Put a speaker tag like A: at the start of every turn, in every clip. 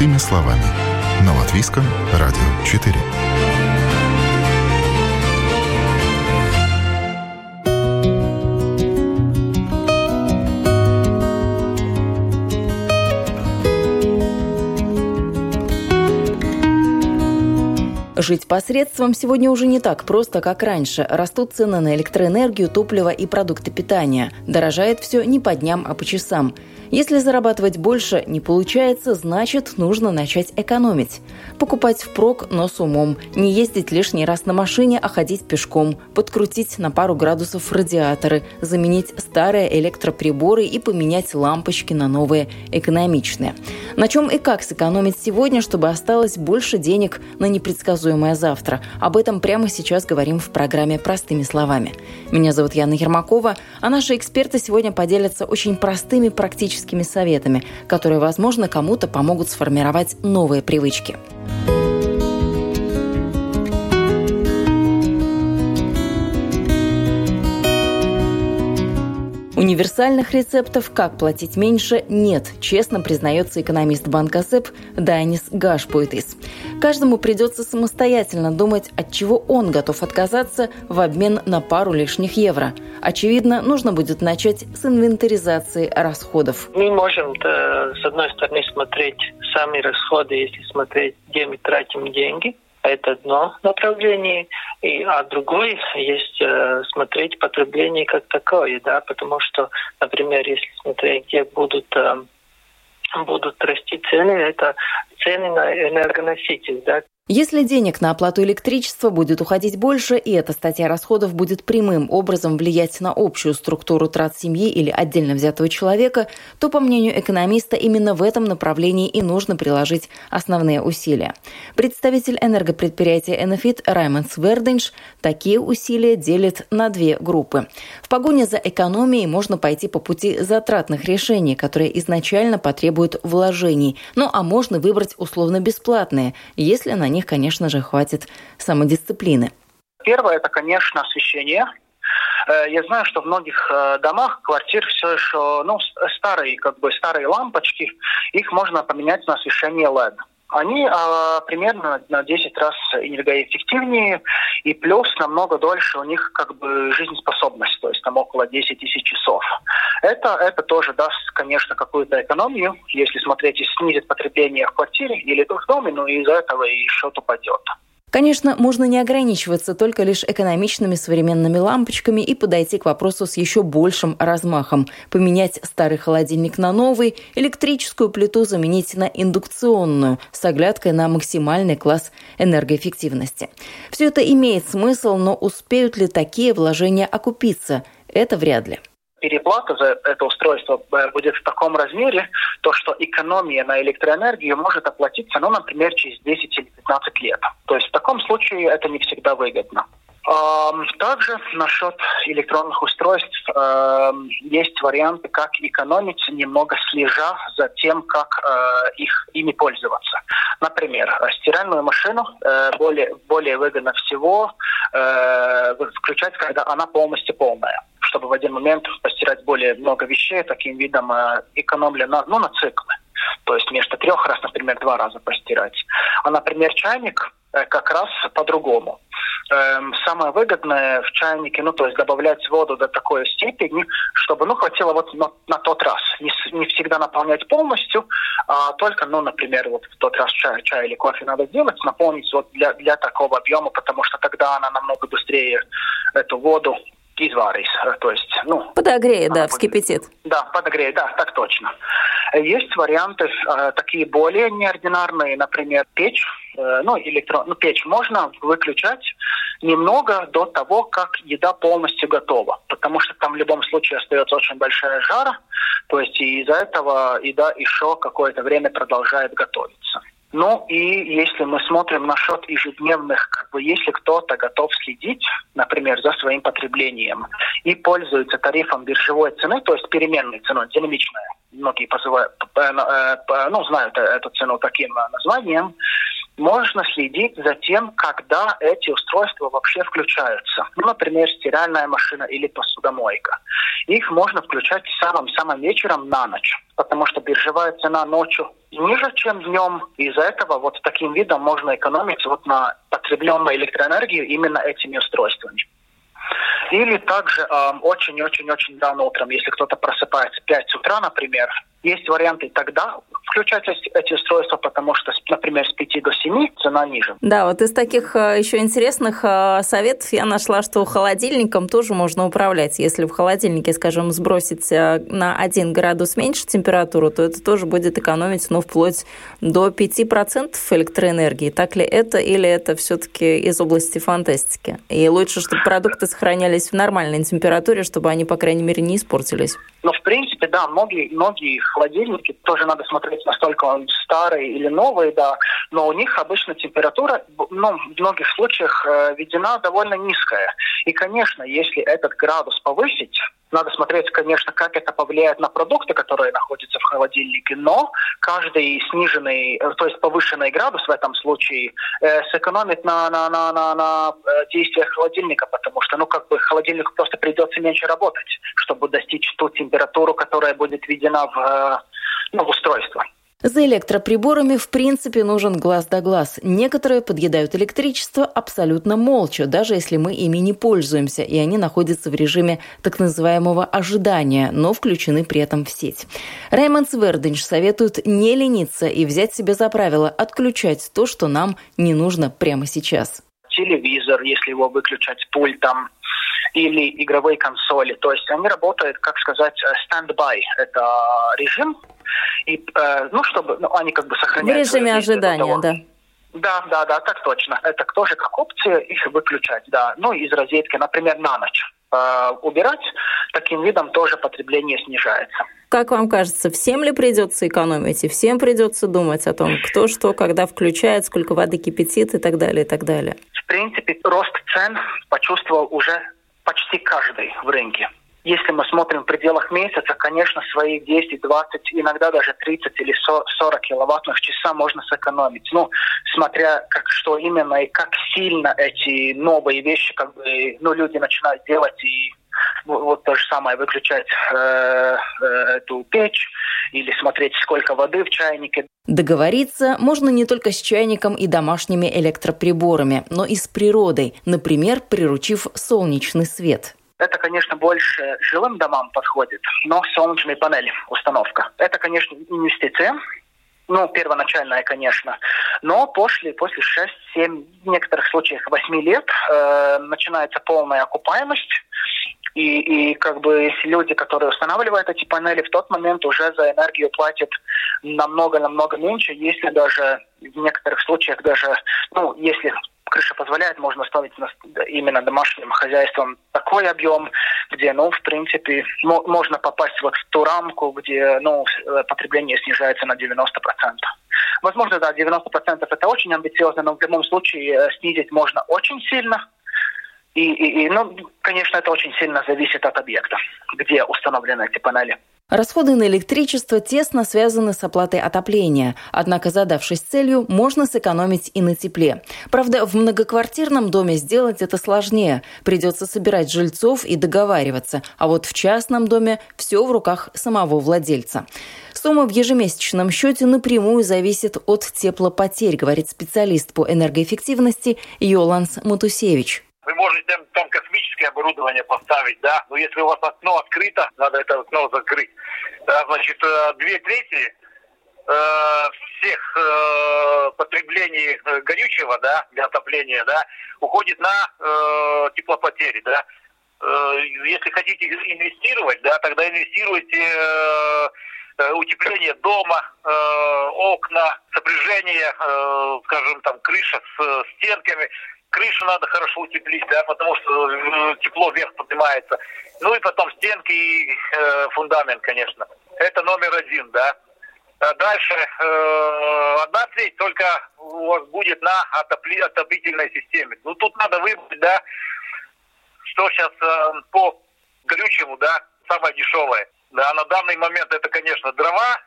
A: Простыми словами. На Латвийском радио 4.
B: Жить посредством сегодня уже не так просто, как раньше. Растут цены на электроэнергию, топливо и продукты питания. Дорожает все не по дням, а по часам. Если зарабатывать больше не получается, значит, нужно начать экономить. Покупать впрок, но с умом. Не ездить лишний раз на машине, а ходить пешком. Подкрутить на пару градусов радиаторы. Заменить старые электроприборы и поменять лампочки на новые экономичные. На чем и как сэкономить сегодня, чтобы осталось больше денег на непредсказуемое завтра? Об этом прямо сейчас говорим в программе «Простыми словами». Меня зовут Яна Ермакова, а наши эксперты сегодня поделятся очень простыми практическими практическими советами, которые, возможно, кому-то помогут сформировать новые привычки. Универсальных рецептов, как платить меньше, нет, честно признается экономист банка СЭП Дайнис Гашпуйтис. Каждому придется самостоятельно думать, от чего он готов отказаться в обмен на пару лишних евро. Очевидно, нужно будет начать с инвентаризации расходов.
C: Мы можем, с одной стороны, смотреть сами расходы, если смотреть, где мы тратим деньги, это одно направление, и, а другой есть э, смотреть потребление как такое, да, потому что, например, если смотреть, где будут э, будут расти цены, это цены на энергоноситель, да,
B: если денег на оплату электричества будет уходить больше, и эта статья расходов будет прямым образом влиять на общую структуру трат семьи или отдельно взятого человека, то, по мнению экономиста, именно в этом направлении и нужно приложить основные усилия. Представитель энергопредприятия «Энефит» Раймонд Сверденш такие усилия делит на две группы. В погоне за экономией можно пойти по пути затратных решений, которые изначально потребуют вложений, ну а можно выбрать условно бесплатные, если на них них, конечно же, хватит самодисциплины.
D: Первое – это, конечно, освещение. Э, я знаю, что в многих э, домах, квартир все еще, ну, старые, как бы старые лампочки, их можно поменять на освещение LED. Они а, примерно на 10 раз энергоэффективнее, и плюс намного дольше у них как бы жизнеспособность, то есть там около 10 тысяч часов. Это, это тоже даст, конечно, какую-то экономию, если смотреть и снизит потребление в квартире или в доме, но из-за этого и счет упадет.
B: Конечно, можно не ограничиваться только лишь экономичными современными лампочками и подойти к вопросу с еще большим размахом. Поменять старый холодильник на новый, электрическую плиту заменить на индукционную с оглядкой на максимальный класс энергоэффективности. Все это имеет смысл, но успеют ли такие вложения окупиться? Это вряд ли
D: переплата за это устройство э, будет в таком размере, то что экономия на электроэнергию может оплатиться, ну, например, через 10 или 15 лет. То есть в таком случае это не всегда выгодно. Также насчет электронных устройств есть варианты, как экономить, немного слежа за тем, как э, их ими пользоваться. Например, стиральную машину э, более, более выгодно всего включать, когда она полностью полная чтобы в один момент постирать более много вещей, таким видом э, на, ну, на циклы. То есть вместо трех раз, например, два раза постирать. А, например, чайник э, как раз по-другому. Эм, самое выгодное в чайнике, ну, то есть добавлять воду до такой степени, чтобы, ну, хватило вот на, на тот раз. Не, не всегда наполнять полностью, а только, ну, например, вот в тот раз чай, чай или кофе надо сделать, наполнить вот для, для такого объема, потому что тогда она намного быстрее эту воду изварис, то есть, ну...
B: Подогреет, да, вскипятит.
D: Да, подогреет, да, так точно. Есть варианты э, такие более неординарные, например, печь, ну, электрон, ну, печь можно выключать немного до того, как еда полностью готова, потому что там в любом случае остается очень большая жара, то есть из-за этого еда еще какое-то время продолжает готовиться. Ну и если мы смотрим насчет ежедневных, как бы если кто-то готов следить, например, за своим потреблением и пользуется тарифом биржевой цены, то есть переменной ценой, динамичная, многие позывают, э, э, ну, знают эту цену таким названием, можно следить за тем, когда эти устройства вообще включаются. Ну, например, стиральная машина или посудомойка. Их можно включать самым-самым вечером на ночь, потому что биржевая цена ночью ниже, чем днем. Из-за этого вот таким видом можно экономить вот на потребленной электроэнергии именно этими устройствами. Или также очень-очень-очень э, рано утром, если кто-то просыпается в 5 утра, например, есть варианты тогда включать эти устройства, потому что, например, с 5 до 7 цена ниже.
B: Да, вот из таких э, еще интересных э, советов я нашла, что холодильником тоже можно управлять. Если в холодильнике, скажем, сбросить э, на 1 градус меньше температуру, то это тоже будет экономить, ну, вплоть до 5% электроэнергии. Так ли это или это все-таки из области фантастики? И лучше, чтобы продукты сохранялись в нормальной температуре, чтобы они, по крайней мере, не испортились.
D: Но, в принципе, да, многие, многие холодильники тоже надо смотреть, настолько он старый или новый, да, но у них обычно температура, ну, в многих случаях э, введена довольно низкая. И, конечно, если этот градус повысить, надо смотреть, конечно, как это повлияет на продукты, которые находятся в холодильнике, но каждый сниженный, э, то есть повышенный градус в этом случае э, сэкономит на, на, на, на, на э, действиях холодильника, потому что, ну, как бы холодильнику просто придется меньше работать, чтобы достичь ту температуру, которая будет введена в, э, ну, в устройство.
B: За электроприборами в принципе нужен глаз да глаз. Некоторые подъедают электричество абсолютно молча, даже если мы ими не пользуемся, и они находятся в режиме так называемого ожидания, но включены при этом в сеть. Раймонд Сверденч советует не лениться и взять себе за правило отключать то, что нам не нужно прямо сейчас.
D: Телевизор, если его выключать пультом, или игровые консоли. То есть они работают, как сказать, стендбай. Это режим, и, э, ну, чтобы ну, они как бы сохраняют...
B: В режиме ожидания, да.
D: Да, да, да, так точно. Это тоже как опция их выключать, да. Ну, из розетки, например, на ночь э, убирать, таким видом тоже потребление снижается.
B: Как вам кажется, всем ли придется экономить, и всем придется думать о том, кто что, когда включает, сколько воды кипятит и так далее, и так далее?
D: В принципе, рост цен почувствовал уже почти каждый в рынке. Если мы смотрим в пределах месяца, конечно, свои 10, 20, иногда даже 30 или 40 киловаттных часа можно сэкономить. Ну, смотря как что именно и как сильно эти новые вещи, как бы, ну, люди начинают делать и вот то же самое выключать э, э, эту печь или смотреть, сколько воды в чайнике.
B: Договориться можно не только с чайником и домашними электроприборами, но и с природой, например, приручив солнечный свет.
D: Это, конечно, больше жилым домам подходит, но солнечные панели установка. Это, конечно, инвестиция, ну, первоначальная, конечно. Но после, после 6-7, в некоторых случаях 8 лет э, начинается полная окупаемость. И, и как бы люди, которые устанавливают эти панели, в тот момент уже за энергию платят намного-намного меньше, если даже в некоторых случаях даже, ну, если крыша позволяет, можно ставить именно домашним хозяйством такой объем, где, ну, в принципе, можно попасть вот в ту рамку, где, ну, э, потребление снижается на 90%. Возможно, да, 90% это очень амбициозно, но в любом случае э, снизить можно очень сильно. И, и, и, ну, конечно, это очень сильно зависит от объекта, где установлены эти панели.
B: Расходы на электричество тесно связаны с оплатой отопления, однако задавшись целью, можно сэкономить и на тепле. Правда, в многоквартирном доме сделать это сложнее. Придется собирать жильцов и договариваться, а вот в частном доме все в руках самого владельца. Сумма в ежемесячном счете напрямую зависит от теплопотерь, говорит специалист по энергоэффективности Йоланс Матусевич.
E: Вы можете там космическое оборудование поставить, да, но если у вас окно открыто, надо это окно закрыть. Да, значит, э, две трети э, всех э, потреблений э, горючего, да, для отопления, да, уходит на э, теплопотери, да. Э, если хотите инвестировать, да, тогда инвестируйте э, э утепление дома, э, окна, сопряжение, э, скажем, там, крыша с стенками крышу надо хорошо утеплить, да, потому что э, тепло вверх поднимается. Ну и потом стенки и э, фундамент, конечно. Это номер один, да. А дальше э, одна треть только у вас будет на отопли, отопительной системе. Ну тут надо выбрать, да, что сейчас э, по горючему, да, самое дешевое. Да, на данный момент это, конечно, дрова,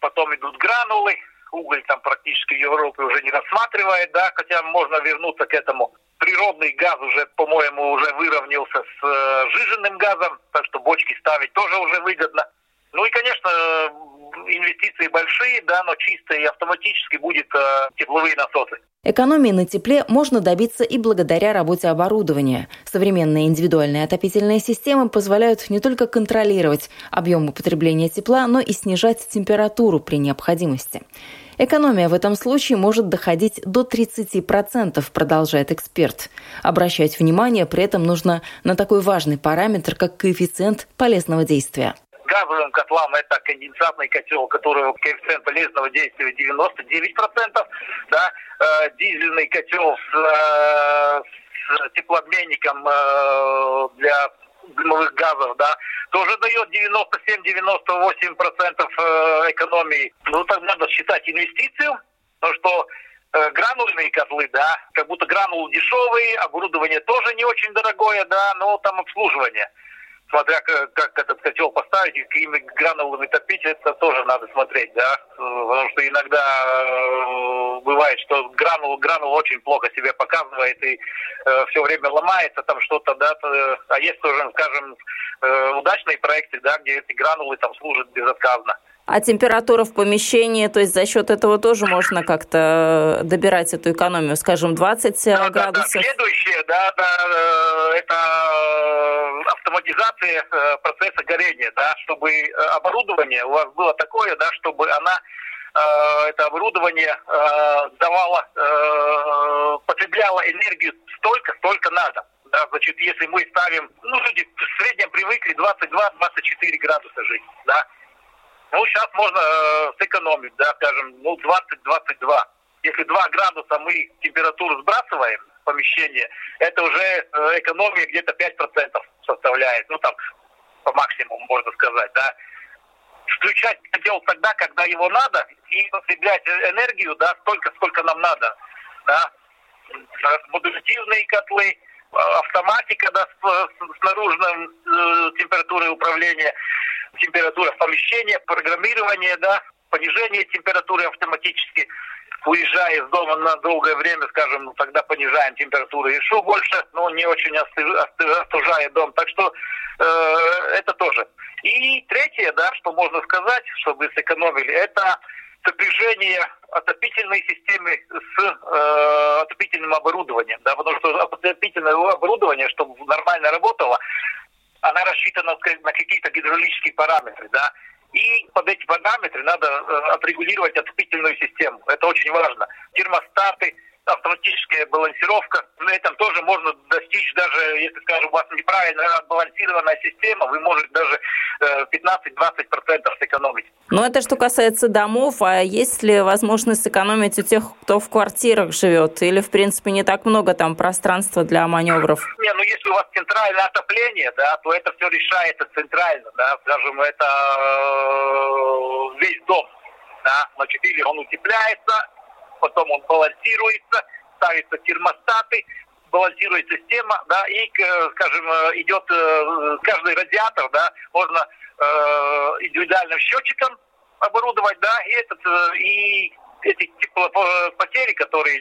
E: потом идут гранулы, уголь там практически в Европе уже не рассматривает, да, хотя можно вернуться к этому. Природный газ уже, по-моему, уже выровнялся с э, жиженным газом, так что бочки ставить тоже уже выгодно. Ну и, конечно, инвестиции большие, да, но чисто и автоматически будет э, тепловые насосы.
B: Экономии на тепле можно добиться и благодаря работе оборудования. Современные индивидуальные отопительные системы позволяют не только контролировать объем употребления тепла, но и снижать температуру при необходимости. Экономия в этом случае может доходить до 30%, продолжает эксперт. Обращать внимание при этом нужно на такой важный параметр, как коэффициент полезного действия
E: газовым котлам это конденсатный котел, у которого коэффициент полезного действия 99%, да, э, дизельный котел с, э, с теплообменником э, для дымовых газов, да, тоже дает 97-98% э, экономии. Ну, так надо считать инвестицию, потому что э, гранулные котлы, да, как будто гранулы дешевые, оборудование тоже не очень дорогое, да, но там обслуживание смотря как, как этот котел поставить и какими гранулами топить, это тоже надо смотреть, да, потому что иногда э, бывает, что гранул, гранул очень плохо себя показывает и э, все время ломается там что-то, да, то, а есть тоже, скажем, э, удачные проекты, да, где эти гранулы там служат безотказно.
B: А температура в помещении, то есть за счет этого тоже можно как-то добирать эту экономию, скажем, 20 да, градусов?
E: Да, да. Следующее, да, да, э, это автоматизация э, процесса горения, да, чтобы э, оборудование у вас было такое, да, чтобы она это оборудование давало, потребляло энергию столько, сколько надо. Да, значит, если мы ставим, ну, люди в среднем привыкли 22-24 градуса жить, да, ну, сейчас можно э, сэкономить, да, скажем, ну, 20-22. Если 2 градуса мы температуру сбрасываем в помещение, это уже э, экономия где-то 5% составляет, ну, там, по максимуму, можно сказать, да. Включать котел тогда, когда его надо, и потреблять энергию, да, столько, сколько нам надо, да. Модулятивные котлы, автоматика, да, с, с наружным э, температурой управления – температура помещения, программирование, да, понижение температуры автоматически, уезжая из дома на долгое время, скажем, ну, тогда понижаем температуру еще больше, но не очень остужая дом. Так что э, это тоже. И третье, да, что можно сказать, чтобы сэкономили, это сопряжение отопительной системы с э, отопительным оборудованием, да, потому что отопительное оборудование, чтобы нормально работало, она рассчитана на какие-то гидравлические параметры, да, и под эти параметры надо э, отрегулировать отопительную систему. Это очень важно. Термостаты, автоматическая балансировка. На этом тоже можно достичь, даже если, скажем, у вас неправильно отбалансированная система, вы можете даже 15-20% э, сэкономить.
B: Но это что касается домов, а есть ли возможность сэкономить у тех, кто в квартирах живет? Или, в принципе, не так много там пространства для маневров?
E: Не, ну если у вас центральное отопление, да, то это все решается центрально, да, скажем, это э, весь дом, да, значит, или он утепляется, потом он балансируется, ставятся термостаты, балансирует система, да, и, э, скажем, э, идет э, каждый радиатор, да, можно э, индивидуальным счетчиком оборудовать, да, и этот, и эти теплопотери, которые,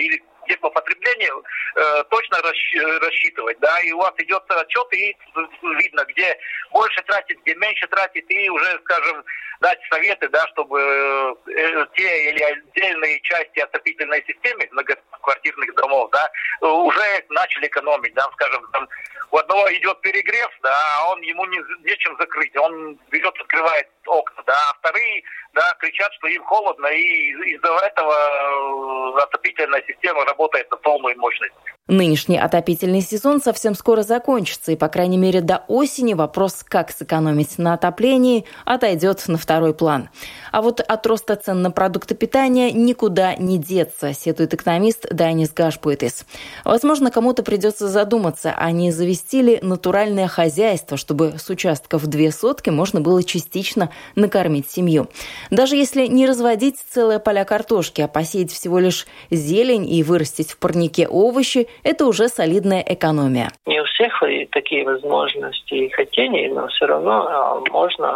E: или теплопотребление э, точно рассчитывать, да, и у вас идет отчет, и видно, где больше тратит, где меньше тратит, и уже, скажем, дать советы, да, чтобы э, те или отдельные части отопительной системы многоквартирных домов, да, уже начали экономить, да, скажем, там у одного идет перегрев, да, а он ему не, нечем закрыть, он берет, открывает окна, да, а вторые, да, кричат, что им холодно, и из-за этого э, отопительная система работает на полную мощность.
B: Нынешний отопительный сезон совсем скоро закончится, и, по крайней мере, до осени вопрос, как сэкономить на отоплении, отойдет на второй план. А вот от роста цен на продукты питания никуда не деться, сетует экономист Данис Гашпуэтис. Возможно, кому-то придется задуматься, а не завести ли натуральное хозяйство, чтобы с участков две сотки можно было частично накормить семью. Даже если не разводить целые поля картошки, а посеять всего лишь зелень и вырастить в парнике овощи – это уже солидная экономия.
C: Не у всех такие возможности и хотения, но все равно можно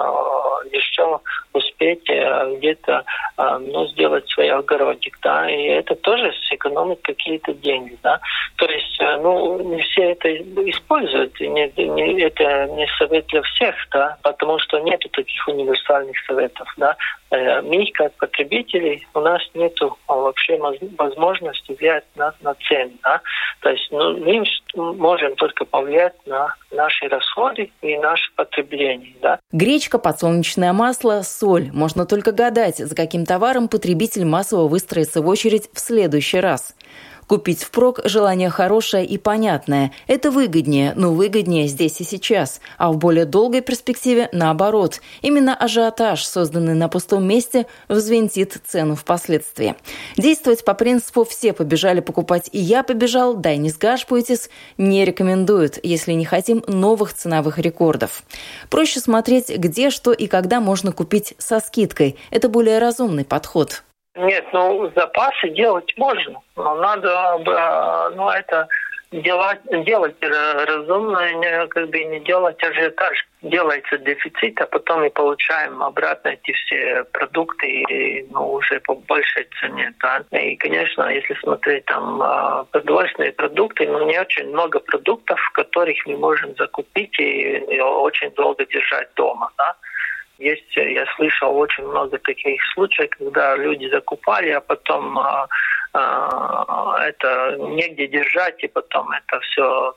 C: еще успеть где-то ну, сделать свой огородик, да, и это тоже сэкономит какие-то деньги, да. То есть, ну, не все это используют, не, не, это не совет для всех, да, потому что нет таких универсальных советов, да. Мы, как потребители, у нас нет вообще возможности влиять на, на цены, да. То есть, ну, мы можем только повлиять на наши расходы и наше потребление. Да?
B: Гречка, подсолнечное масло, соль. Можно только гадать, за каким товаром потребитель массово выстроится в очередь в следующий раз. Купить впрок – желание хорошее и понятное. Это выгоднее, но выгоднее здесь и сейчас. А в более долгой перспективе – наоборот. Именно ажиотаж, созданный на пустом месте, взвинтит цену впоследствии. Действовать по принципу «все побежали покупать, и я побежал, дай не сгашпуйтесь» не рекомендуют, если не хотим новых ценовых рекордов. Проще смотреть, где, что и когда можно купить со скидкой. Это более разумный подход.
C: Нет, ну запасы делать можно, но надо, ну это делать, делать разумно, не, как бы не делать ажиотаж. Делается дефицит, а потом мы получаем обратно эти все продукты и, ну, уже по большей цене. Да? И, конечно, если смотреть там а, продовольственные продукты, ну, не очень много продуктов, которых мы можем закупить и, и очень долго держать дома. Да? Есть, я слышал очень много таких случаев, когда люди закупали, а потом а, а, это негде держать, и потом это все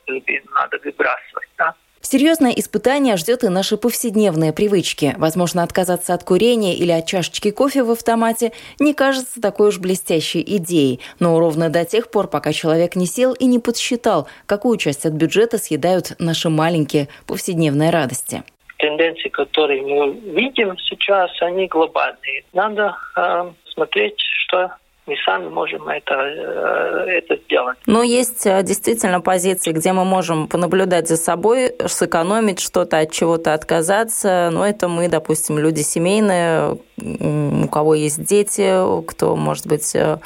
C: надо выбрасывать. Да?
B: Серьезное испытание ждет и наши повседневные привычки. Возможно, отказаться от курения или от чашечки кофе в автомате не кажется такой уж блестящей идеей. Но ровно до тех пор, пока человек не сел и не подсчитал, какую часть от бюджета съедают наши маленькие повседневные радости
C: тенденции, которые мы видим сейчас, они глобальные. Надо э, смотреть, что мы сами можем это, э, это сделать.
B: Но есть э, действительно позиции, где мы можем понаблюдать за собой, сэкономить что-то, от чего-то отказаться. Но это мы, допустим, люди семейные, у кого есть дети, кто, может быть, э,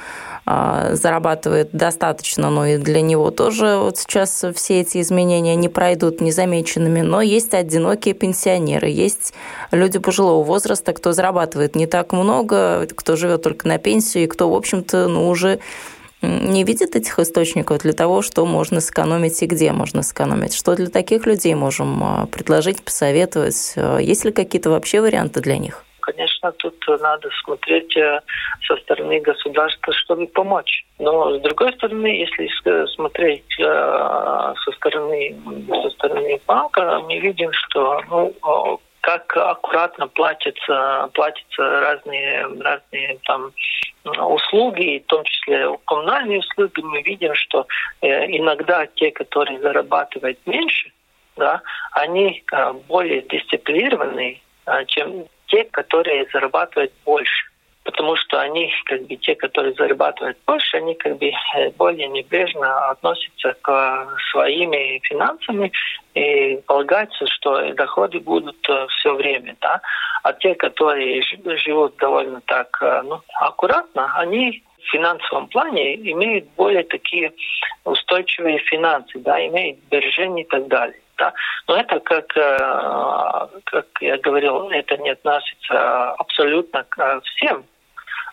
B: зарабатывает достаточно, но и для него тоже вот сейчас все эти изменения не пройдут незамеченными. Но есть одинокие пенсионеры, есть люди пожилого возраста, кто зарабатывает не так много, кто живет только на пенсию, и кто, в общем-то, ну, уже не видит этих источников для того, что можно сэкономить и где можно сэкономить. Что для таких людей можем а, предложить, посоветовать? Есть ли какие-то вообще варианты для них?
C: Конечно, тут надо смотреть э, со стороны государства, чтобы помочь. Но с другой стороны, если смотреть э, со стороны со стороны банка, мы видим, что ну, как аккуратно платятся, платятся разные, разные там услуги, в том числе коммунальные услуги, мы видим, что э, иногда те, которые зарабатывают меньше, да, они более дисциплинированные, чем те, которые зарабатывают больше. Потому что они, как бы, те, которые зарабатывают больше, они как бы э, более небрежно относятся к своими финансами и полагаются, что доходы будут э, все время, да. А те, которые живут довольно так, э, ну, аккуратно, они в финансовом плане имеют более такие устойчивые финансы, да, имеют сбережения и так далее. Да? Но это, как, э, как я говорил, это не относится абсолютно к всем.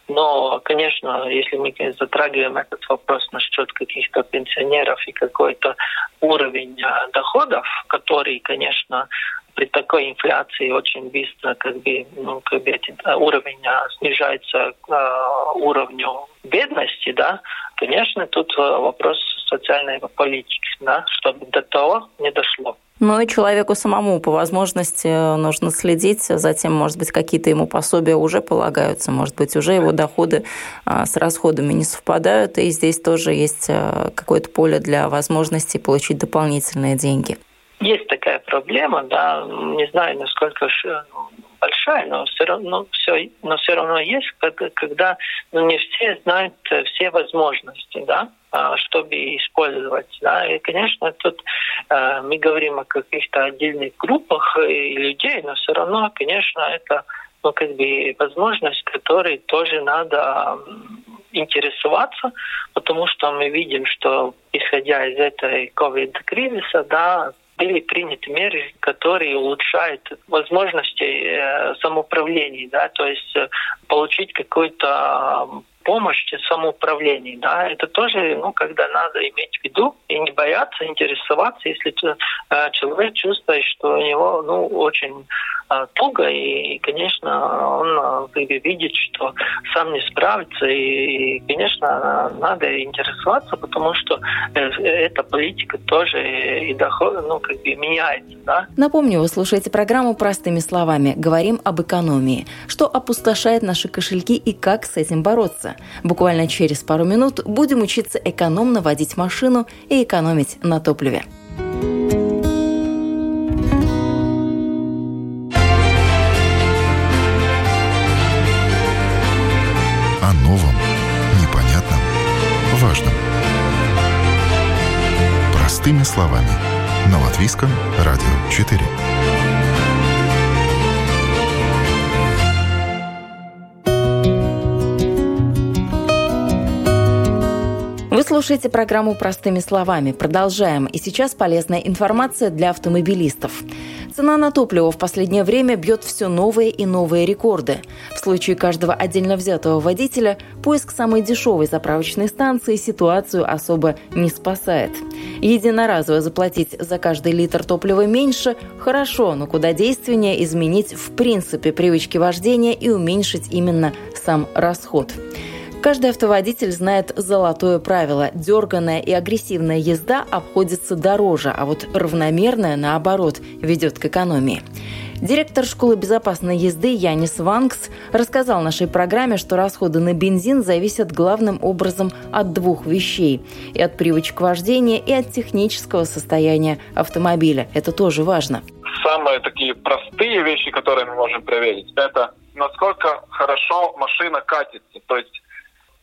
C: Но, конечно, если мы затрагиваем этот вопрос насчет каких-то пенсионеров и какой-то уровень э, доходов, который, конечно, при такой инфляции очень быстро как бы, ну, как бы эти, э, уровень снижается к уровню бедности, да, конечно, тут вопрос социальной политики, да, чтобы до того не дошло.
B: Ну и человеку самому по возможности нужно следить за тем, может быть, какие-то ему пособия уже полагаются, может быть, уже его доходы с расходами не совпадают, и здесь тоже есть какое-то поле для возможности получить дополнительные деньги.
C: Есть такая проблема, да, не знаю, насколько большая, но все равно все, но все равно есть, когда ну, не все знают э, все возможности, да, а, чтобы использовать, да. И, конечно, тут э, мы говорим о каких-то отдельных группах и людей, но все равно, конечно, это ну, как бы возможность, которой тоже надо интересоваться, потому что мы видим, что исходя из этой ковид-кризиса, да, были приняты меры, которые улучшают возможности э, самоуправления, да, то есть э, получить какой-то помощь в самоуправлении, да, это тоже, ну, когда надо иметь в виду и не бояться, интересоваться, если э, человек чувствует, что у него, ну, очень э, туго, и, конечно, он э, видит, что сам не справится, и, конечно, надо интересоваться, потому что эта политика тоже и доход, ну, как бы меняется, да.
B: Напомню, вы слушаете программу «Простыми словами». Говорим об экономии. Что опустошает наши кошельки и как с этим бороться. Буквально через пару минут будем учиться экономно водить машину и экономить на топливе.
A: О новом, непонятном, важном. Простыми словами. На Латвийском радио 4.
B: Слушаете программу «Простыми словами». Продолжаем. И сейчас полезная информация для автомобилистов. Цена на топливо в последнее время бьет все новые и новые рекорды. В случае каждого отдельно взятого водителя поиск самой дешевой заправочной станции ситуацию особо не спасает. Единоразово заплатить за каждый литр топлива меньше – хорошо, но куда действеннее изменить в принципе привычки вождения и уменьшить именно сам расход. Каждый автоводитель знает золотое правило. Дерганная и агрессивная езда обходится дороже, а вот равномерная, наоборот, ведет к экономии. Директор школы безопасной езды Янис Ванкс рассказал нашей программе, что расходы на бензин зависят главным образом от двух вещей – и от привычек вождения, и от технического состояния автомобиля. Это тоже важно.
F: Самые такие простые вещи, которые мы можем проверить, это насколько хорошо машина катится. То есть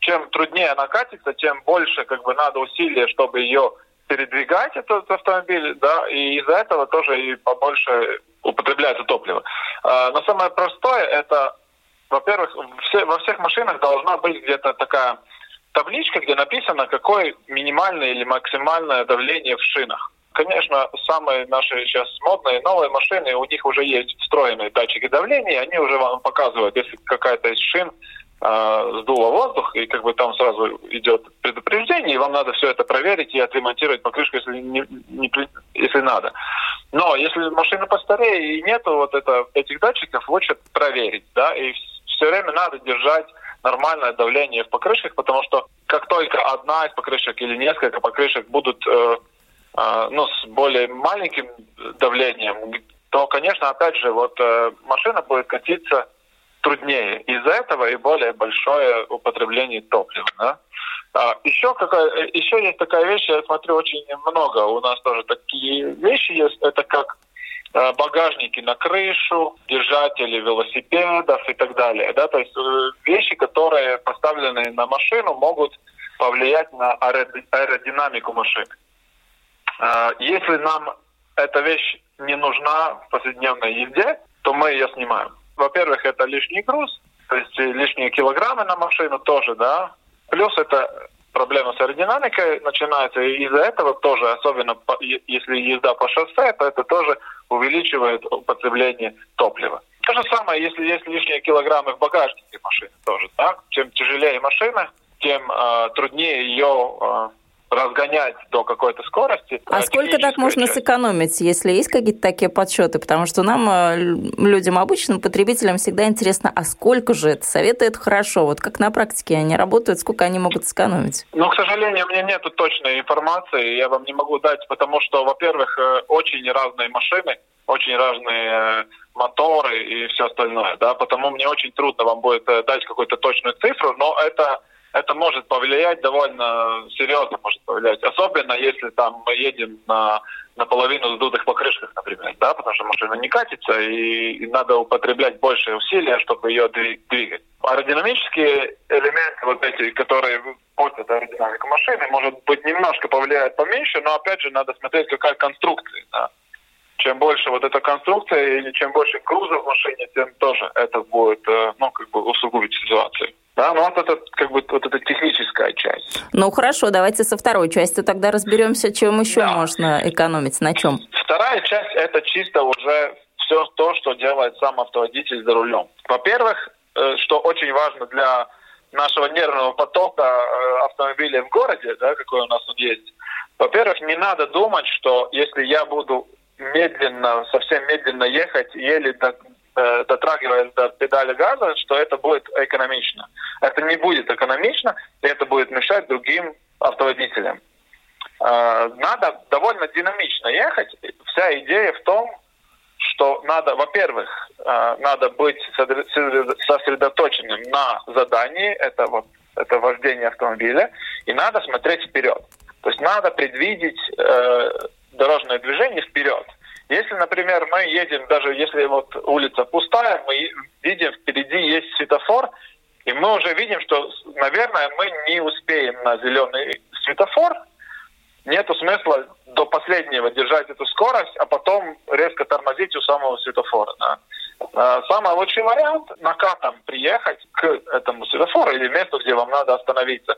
F: чем труднее она катится, тем больше как бы надо усилия, чтобы ее передвигать, этот автомобиль, да, и из-за этого тоже и побольше употребляется топливо. А, но самое простое это, во-первых, все, во всех машинах должна быть где-то такая табличка, где написано, какое минимальное или максимальное давление в шинах. Конечно, самые наши сейчас модные новые машины, у них уже есть встроенные датчики давления, они уже вам показывают, если какая-то из шин э, сдуло воздух, и как бы там сразу идет предупреждение, и вам надо все это проверить и отремонтировать покрышку, если, не, не, если надо. Но если машина постарее и нету вот это, этих датчиков, лучше проверить, да, и все время надо держать нормальное давление в покрышках, потому что как только одна из покрышек или несколько покрышек будут э, э, ну, с более маленьким давлением, то, конечно, опять же, вот э, машина будет катиться труднее. Из-за этого и более большое употребление топлива. Да? А, еще, какая, еще есть такая вещь, я смотрю, очень много у нас тоже такие вещи есть. Это как а, багажники на крышу, держатели велосипедов и так далее. Да? То есть э, вещи, которые поставлены на машину, могут повлиять на аэродинамику машины. А, если нам эта вещь не нужна в повседневной езде, то мы ее снимаем во-первых, это лишний груз, то есть лишние килограммы на машину тоже, да. Плюс это проблема с аэродинамикой начинается, и из-за этого тоже, особенно если езда по шоссе, то это тоже увеличивает употребление топлива. То же самое, если есть лишние килограммы в багажнике машины тоже. Да? Чем тяжелее машина, тем э, труднее ее э, разгонять до какой-то скорости.
B: А сколько так можно часть. сэкономить, если есть какие-то такие подсчеты? Потому что нам, э, людям обычным, потребителям всегда интересно, а сколько же это? Советы это хорошо. Вот как на практике они работают, сколько они могут сэкономить?
F: Ну, к сожалению, у меня нет точной информации, я вам не могу дать, потому что, во-первых, э, очень разные машины, очень разные э, моторы и все остальное, да, потому мне очень трудно вам будет дать какую-то точную цифру, но это это может повлиять довольно серьезно, может повлиять. Особенно если там мы едем на наполовину сдутых покрышках, например, да, потому что машина не катится и, и надо употреблять больше усилия, чтобы ее двигать. Аэродинамические элементы, вот эти, которые портят аэродинамику машины, может быть, немножко повлияют поменьше, но опять же надо смотреть, какая конструкция. Да. Чем больше вот эта конструкция или чем больше груза в машине, тем тоже это будет, э, ну, как бы усугубить ситуацию. Да, ну вот это как бы вот эта техническая часть.
G: Ну хорошо, давайте со второй частью тогда разберемся, чем еще да. можно экономить, на чем.
F: Вторая часть это чисто уже все то, что делает сам автоводитель за рулем. Во-первых, э, что очень важно для нашего нервного потока э, автомобилей в городе, да, какой у нас он есть. Во-первых, не надо думать, что если я буду медленно, совсем медленно ехать, еле Э, дотрагиваясь до педали газа, что это будет экономично. Это не будет экономично, и это будет мешать другим автоводителям. Э, надо довольно динамично ехать. Вся идея в том, что надо, во-первых, э, надо быть сосредоточенным на задании, это вот это вождение автомобиля, и надо смотреть вперед. То есть надо предвидеть э, дорожное движение вперед. Если, например, мы едем, даже если вот улица пустая, мы видим впереди есть светофор, и мы уже видим, что, наверное, мы не успеем на зеленый светофор. Нет смысла до последнего держать эту скорость, а потом резко тормозить у самого светофора. Да. А, самый лучший вариант – накатом приехать к этому светофору или месту, где вам надо остановиться.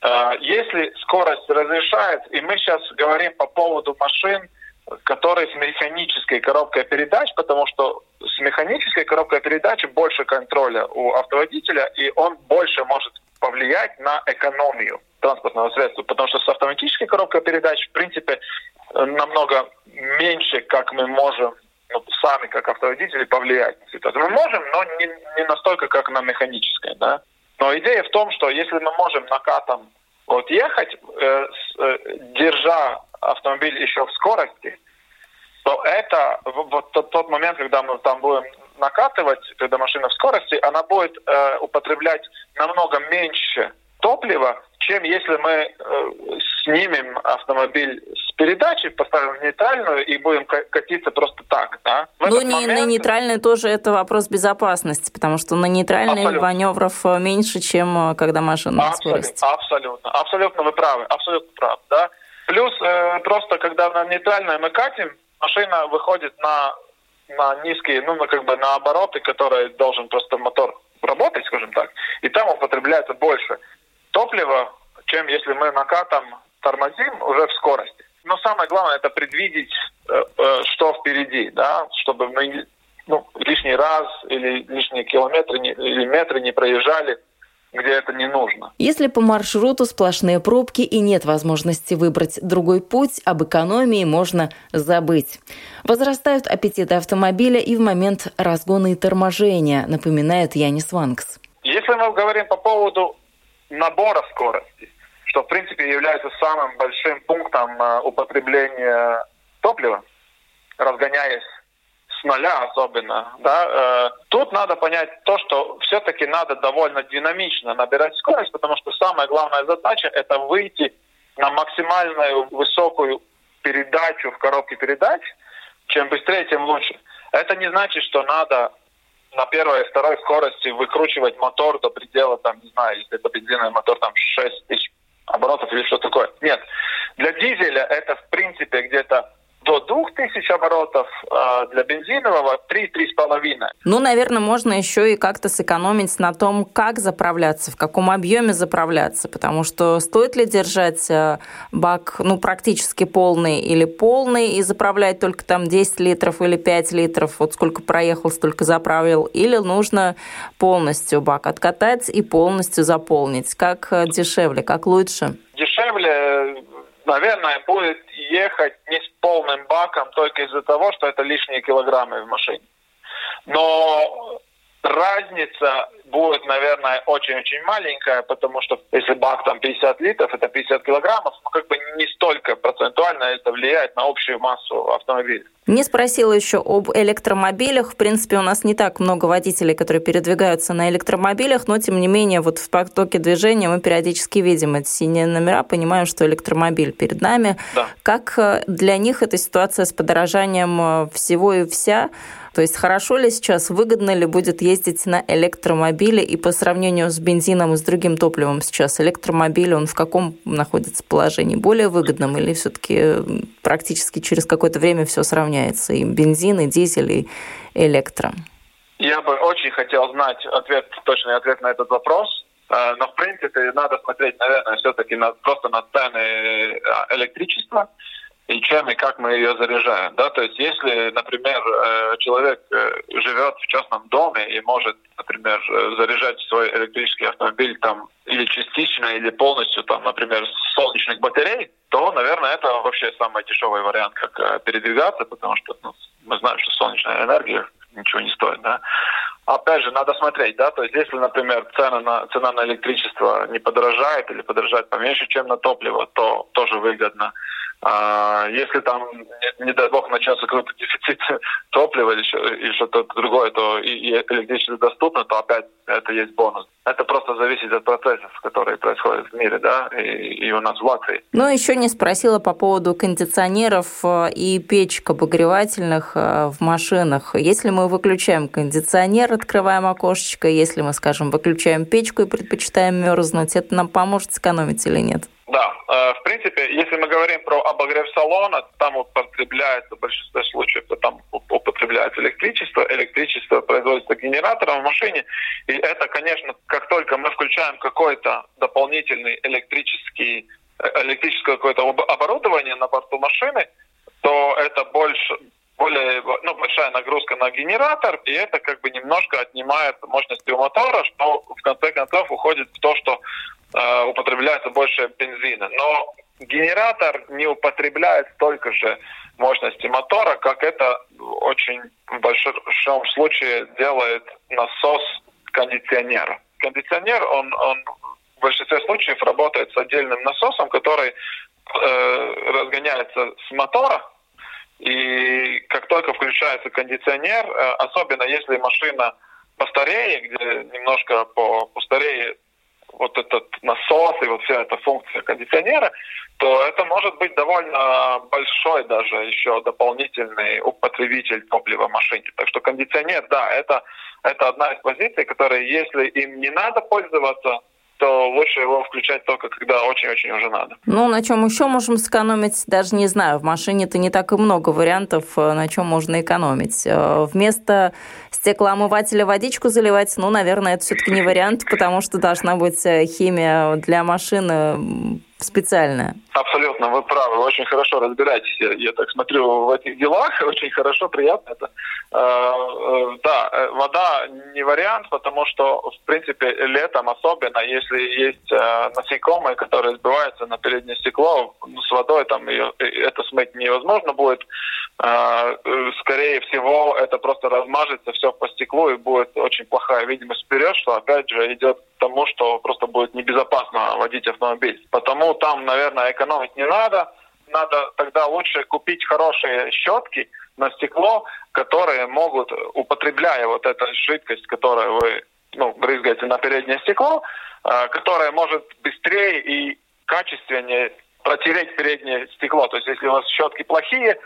F: А, если скорость разрешает, и мы сейчас говорим по поводу машин – который с механической коробкой передач, потому что с механической коробкой передач больше контроля у автоводителя, и он больше может повлиять на экономию транспортного средства, потому что с автоматической коробкой передач, в принципе, намного меньше, как мы можем ну, сами, как автоводители, повлиять на ситуацию. Мы можем, но не, не настолько, как на механической. Да? Но идея в том, что если мы можем накатом вот ехать, э, с, э, держа автомобиль еще в скорости, то это вот тот, тот момент, когда мы там будем накатывать, когда машина в скорости, она будет э, употреблять намного меньше топлива, чем если мы э, снимем автомобиль с передачи, поставим в нейтральную и будем катиться просто так. Да?
G: ну, не, момент... на нейтральной тоже это вопрос безопасности, потому что на нейтральной абсолютно. маневров э, меньше, чем э, когда машина на скорости.
F: Абсолютно, абсолютно вы правы, абсолютно правы. Да? Плюс э, просто, когда на нейтральной мы катим, машина выходит на, на низкие, ну, как бы на обороты, которые должен просто мотор работать, скажем так, и там употребляется больше топлива, чем если мы накатом тормозим уже в скорости. Но самое главное это предвидеть, э, э, что впереди, да, чтобы мы ну, лишний раз или лишние километры не, или метры не проезжали где это не нужно.
G: Если по маршруту сплошные пробки и нет возможности выбрать другой путь, об экономии можно забыть. Возрастают аппетиты автомобиля и в момент разгона и торможения, напоминает Янис Ванкс.
F: Если мы говорим по поводу набора скорости, что в принципе является самым большим пунктом э, употребления топлива, разгоняясь с нуля особенно, да, э, тут надо понять то, что все-таки надо довольно динамично набирать скорость, потому что самая главная задача – это выйти на максимальную высокую передачу в коробке передач. Чем быстрее, тем лучше. Это не значит, что надо на первой и второй скорости выкручивать мотор до предела, там, не знаю, если это бензиновый мотор, там, 6 тысяч оборотов или что такое. Нет. Для дизеля это, в принципе, где-то до 2000 оборотов, а для бензинового 3-3,5.
G: Ну, наверное, можно еще и как-то сэкономить на том, как заправляться, в каком объеме заправляться, потому что стоит ли держать э, бак ну, практически полный или полный и заправлять только там 10 литров или 5 литров, вот сколько проехал, столько заправил, или нужно полностью бак откатать и полностью заполнить. Как э, дешевле, как лучше?
F: Дешевле наверное, будет ехать не с полным баком только из-за того, что это лишние килограммы в машине. Но разница будет, наверное, очень-очень маленькая, потому что если бак там 50 литров, это 50 килограммов, ну как бы не столько процентуально это влияет на общую массу автомобиля.
G: Не спросила еще об электромобилях. В принципе, у нас не так много водителей, которые передвигаются на электромобилях, но тем не менее вот в потоке движения мы периодически видим эти синие номера, понимаем, что электромобиль перед нами. Да. Как э, для них эта ситуация с подорожанием э, всего и вся? То есть хорошо ли сейчас, выгодно ли будет ездить на электромобиле и по сравнению с бензином и с другим топливом сейчас электромобиль, он в каком находится положении? Более выгодном или все-таки э, практически через какое-то время все сравняется? И бензин, и дизель, и электро?
F: Я бы очень хотел знать ответ, точный ответ на этот вопрос. Но, в принципе, надо смотреть, наверное, все-таки на, просто на цены электричества и чем и как мы ее заряжаем. Да? То есть если, например, э, человек э, живет в частном доме и может, например, э, заряжать свой электрический автомобиль там или частично, или полностью, там, например, с солнечных батарей, то, наверное, это вообще самый дешевый вариант, как передвигаться, потому что ну, мы знаем, что солнечная энергия ничего не стоит. Да? Опять же, надо смотреть, да, то есть если, например, цена на, цена на электричество не подорожает или подорожает поменьше, чем на топливо, то тоже выгодно. А если там, не, не дай бог, начнется какой-то дефицит топлива или, или что-то другое, то и, и электричество доступно, то опять это есть бонус. Это просто зависит от процессов, которые происходят в мире, да, и, и у нас в Латвии.
B: Ну, еще не спросила по поводу кондиционеров э, и печек обогревательных э, в машинах. Если мы выключаем кондиционер, открываем окошечко, если мы, скажем, выключаем печку и предпочитаем мерзнуть, это нам поможет сэкономить или нет?
F: В принципе, если мы говорим про обогрев салона, там употребляется в большинстве случаев, там употребляется электричество, электричество производится генератором в машине, и это, конечно, как только мы включаем какой-то дополнительный электрический э, электрическое какое-то оборудование на борту машины, то это больше, более ну, большая нагрузка на генератор, и это как бы немножко отнимает мощности у мотора, что в конце концов уходит в то, что э, употребляется больше бензина. Но генератор не употребляет столько же мощности мотора, как это очень в большом случае делает насос кондиционера. Кондиционер, он, он в большинстве случаев работает с отдельным насосом, который э, разгоняется с мотора, и как только включается кондиционер, э, особенно если машина постарее, где немножко по, постарее вот этот насос и вот вся эта функция кондиционера, то это может быть довольно большой даже еще дополнительный употребитель топлива в машине. Так что кондиционер, да, это, это одна из позиций, которая, если им не надо пользоваться, то лучше его включать только когда очень-очень уже надо.
B: Ну, на чем еще можем сэкономить, даже не знаю. В машине-то не так и много вариантов, э, на чем можно экономить. Э, вместо стеклоомывателя водичку заливать, ну, наверное, это все-таки не вариант, потому что должна быть э, химия для машины специальная.
F: Абсолютно, вы правы, вы очень хорошо разбираетесь. Я, я так смотрю в этих делах, очень хорошо, приятно это. Э, э, да, э, вода не вариант, потому что, в принципе, летом особенно, если есть э, насекомые, которые сбиваются на переднее стекло, ну, с водой там ее, это смыть невозможно будет. Э, скорее всего, это просто размажется все по стеклу и будет очень плохая видимость вперед, что опять же идет к тому, что просто будет небезопасно водить автомобиль. Потому там, наверное, экономить не надо. Надо тогда лучше купить хорошие щетки на стекло, которые могут, употребляя вот эту жидкость, которую вы ну, брызгаете на переднее стекло, э, которая может быстрее и качественнее протереть переднее стекло. То есть если у вас щетки плохие,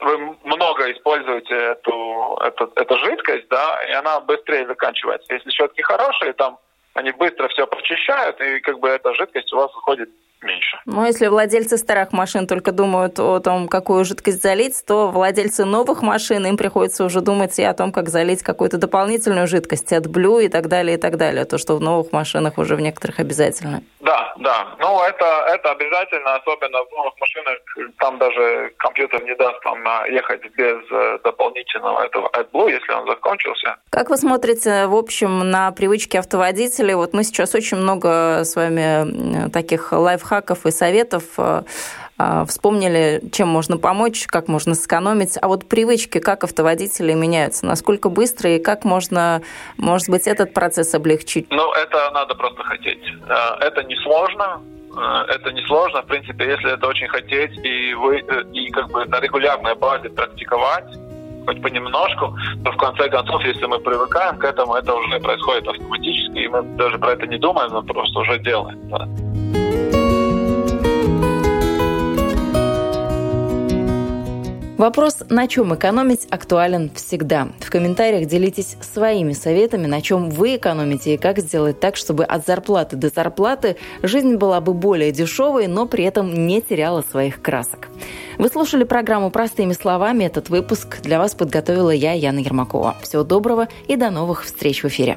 F: вы много используете эту, эту, эту жидкость, да, и она быстрее заканчивается. Если щетки хорошие, там они быстро все прочищают, и как бы эта жидкость у вас выходит меньше.
B: Ну, если владельцы старых машин только думают о том, какую жидкость залить, то владельцы новых машин, им приходится уже думать и о том, как залить какую-то дополнительную жидкость от блю и так далее, и так далее. То, что в новых машинах уже в некоторых обязательно.
F: Да, да. Ну, это, это обязательно, особенно в новых машинах. Там даже компьютер не даст вам ехать без э, дополнительного этого AdBlue, если он закончился.
B: Как вы смотрите, в общем, на привычки автоводителей? Вот мы сейчас очень много с вами таких лайфхаков лайфхаков и советов э, э, вспомнили, чем можно помочь, как можно сэкономить. А вот привычки, как автоводители меняются, насколько быстро и как можно, может быть, этот процесс облегчить?
F: Ну, это надо просто хотеть. Э, это несложно, это несложно, в принципе, если это очень хотеть и вы и как бы на регулярной базе практиковать, хоть понемножку, то в конце концов, если мы привыкаем к этому, это уже происходит автоматически, и мы даже про это не думаем, но просто уже делаем. Да.
B: Вопрос, на чем экономить, актуален всегда. В комментариях делитесь своими советами, на чем вы экономите и как сделать так, чтобы от зарплаты до зарплаты жизнь была бы более дешевой, но при этом не теряла своих красок. Вы слушали программу «Простыми словами». Этот выпуск для вас подготовила я, Яна Ермакова. Всего доброго и до новых встреч в эфире.